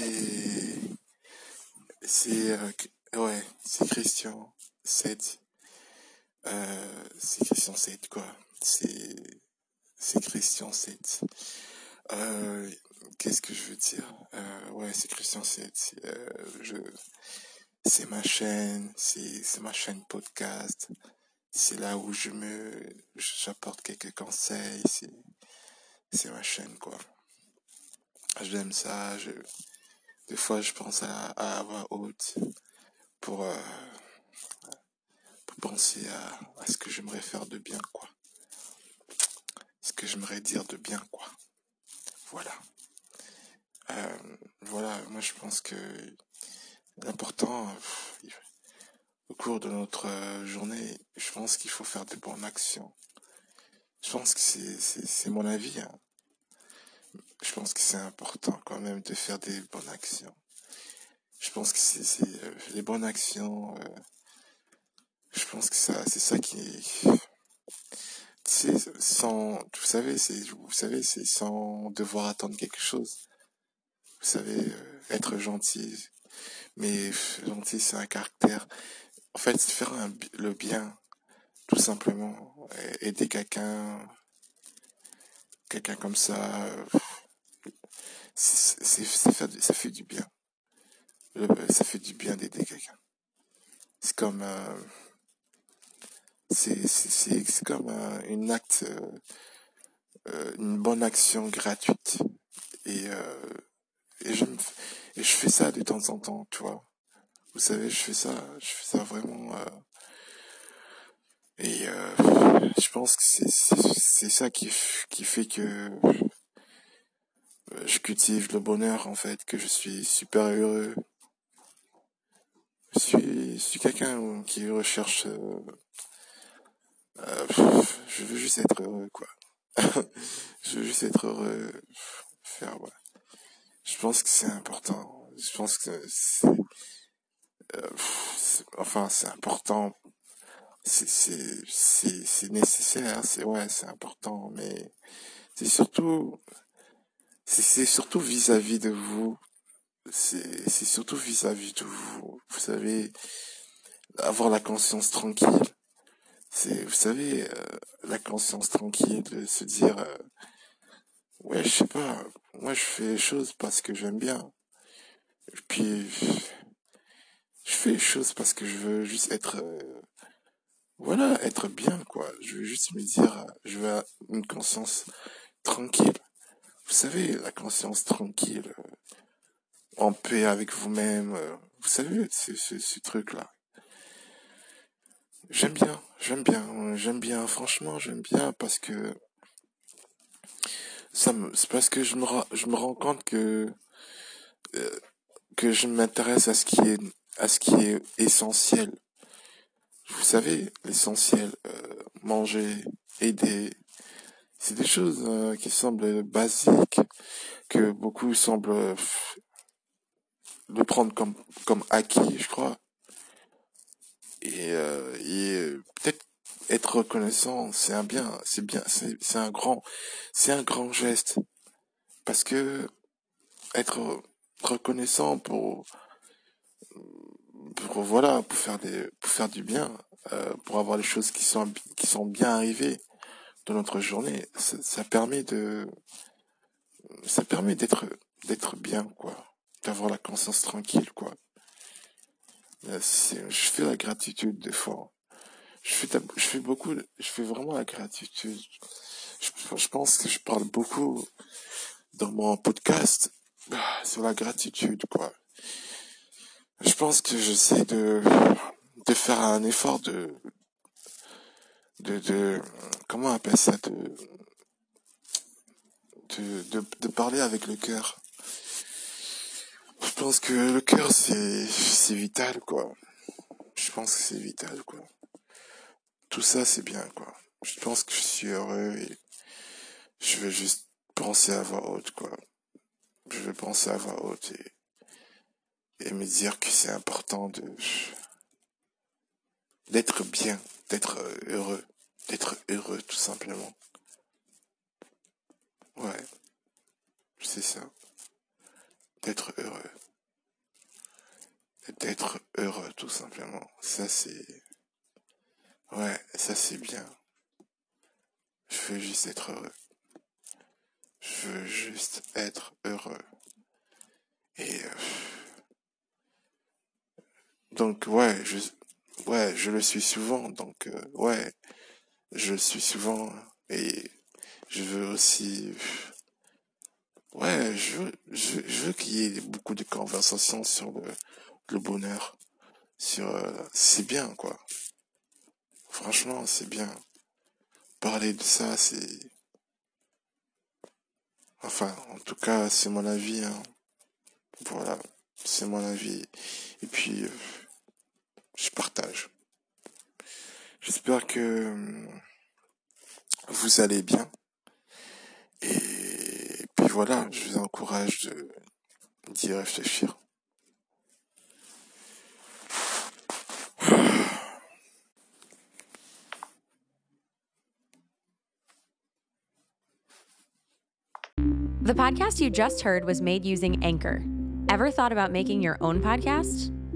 c'est, c'est, euh, ouais, c'est Christian 7. Euh, c'est Christian 7, quoi. C'est, c'est Christian 7. Euh, qu'est-ce que je veux dire? Euh, ouais, c'est Christian 7. Euh, je, c'est ma chaîne, c'est, c'est ma chaîne podcast. C'est là où je me, j'apporte quelques conseils. C'est, c'est ma chaîne, quoi. J'aime ça. Je, des fois, je pense à, à voix haute pour, euh, pour penser à, ce que j'aimerais faire de bien, quoi. Ce que j'aimerais dire de bien, quoi. Voilà. Euh, voilà, moi je pense que l'important, au cours de notre euh, journée, je pense qu'il faut faire de bonnes actions. Je pense que c'est mon avis. Hein. Je pense que c'est important quand même de faire des bonnes actions. Je pense que c'est, euh, les bonnes actions. euh, je pense que ça, c'est ça qui, c'est sans, vous savez, c'est, vous savez, c'est sans devoir attendre quelque chose. Vous savez, euh, être gentil, mais gentil, c'est un caractère. En fait, faire le bien, tout simplement. Aider quelqu'un, quelqu'un comme ça, euh, ça fait du bien. Le- ça fait du bien d'aider quelqu'un. C'est comme, euh, c'est, comme euh, une acte, euh, euh, une bonne action gratuite. Et, euh, et je, et je fais ça de temps en temps, tu vois. Vous savez, je fais ça, je fais ça vraiment. Et euh, je pense que c'est, ça qui, qui fait que je cultive le bonheur, en fait, que je suis super heureux. Je suis, suis quelqu'un qui recherche. euh, euh, je veux juste être heureux, quoi. je veux juste être heureux. Je pense que c'est important. Je pense que c'est- enfin, c'est important. C'est, nécessaire. C'est, ouais, c'est important. Mais c'est surtout, c'est, surtout vis-à-vis de vous. C'est, surtout vis-à-vis de vous. Vous savez, avoir la conscience tranquille. C'est, vous savez, euh, la conscience tranquille se dire, euh, ouais, je sais pas, moi je fais les choses parce que j'aime bien. Puis, je fais les choses parce que je veux juste être, euh, voilà, être bien, quoi. Je veux juste me dire, je veux une conscience tranquille. Vous savez, la conscience tranquille, euh, en paix avec vous-même. euh, vous savez, ce, ce, truc-là. J'aime bien, j'aime bien, j'aime bien, franchement, j'aime bien parce que ça me, c'est parce que je me, je me rends compte que, euh, que je m'intéresse à ce qui est, à ce qui est essentiel. Vous savez, l'essentiel, euh, manger, aider, c'est des choses euh, qui semblent basiques, que beaucoup semblent le prendre comme, comme acquis, je crois. Et, euh, et peut-être être reconnaissant, c'est un bien, c'est bien, c'est un grand, c'est un grand geste. Parce que être reconnaissant pour, voilà, pour faire des, pour faire du bien, euh, pour avoir les choses qui sont, qui sont bien arrivées dans notre journée, ça, permet de, ça permet d'être, d'être bien, quoi. D'avoir la conscience tranquille, quoi. Euh, Je fais la gratitude des fois. Je fais, je fais beaucoup, je fais vraiment la gratitude. Je, je pense que je parle beaucoup dans mon podcast ah, sur la gratitude, quoi. Je pense que j'essaie de, de faire un effort de, de, de, comment on appelle ça, de, de, de, de parler avec le cœur. Je pense que le cœur, c'est, c'est vital, quoi. Je pense que c'est vital, quoi. Tout ça, c'est bien, quoi. Je pense que je suis heureux et je veux juste penser à voix haute, quoi. Je veux penser à voix haute et, et me dire que c'est important de d'être bien, d'être euh, heureux, d'être heureux tout simplement. Ouais, c'est ça, d'être heureux, d'être heureux tout simplement. Ça c'est, ouais, ça c'est bien. Je veux juste être heureux. Je veux juste être heureux. Et euh donc, ouais, je... Ouais, je le suis souvent. Donc, euh, ouais, je le suis souvent. Et je veux aussi... Ouais, je veux, je, veux qu'il y ait beaucoup de conversations sur le, le bonheur. Sur, euh, c'est bien, quoi. Franchement, c'est bien. Parler de ça, c'est... Enfin, en tout cas, c'est mon avis. Hein. Voilà, c'est mon avis. Et puis, euh, je partage. J'espère que euh, vous allez bien. Et puis voilà, je vous encourage d'y réfléchir. The podcast you just heard was made using Anchor. Ever thought about making your own podcast?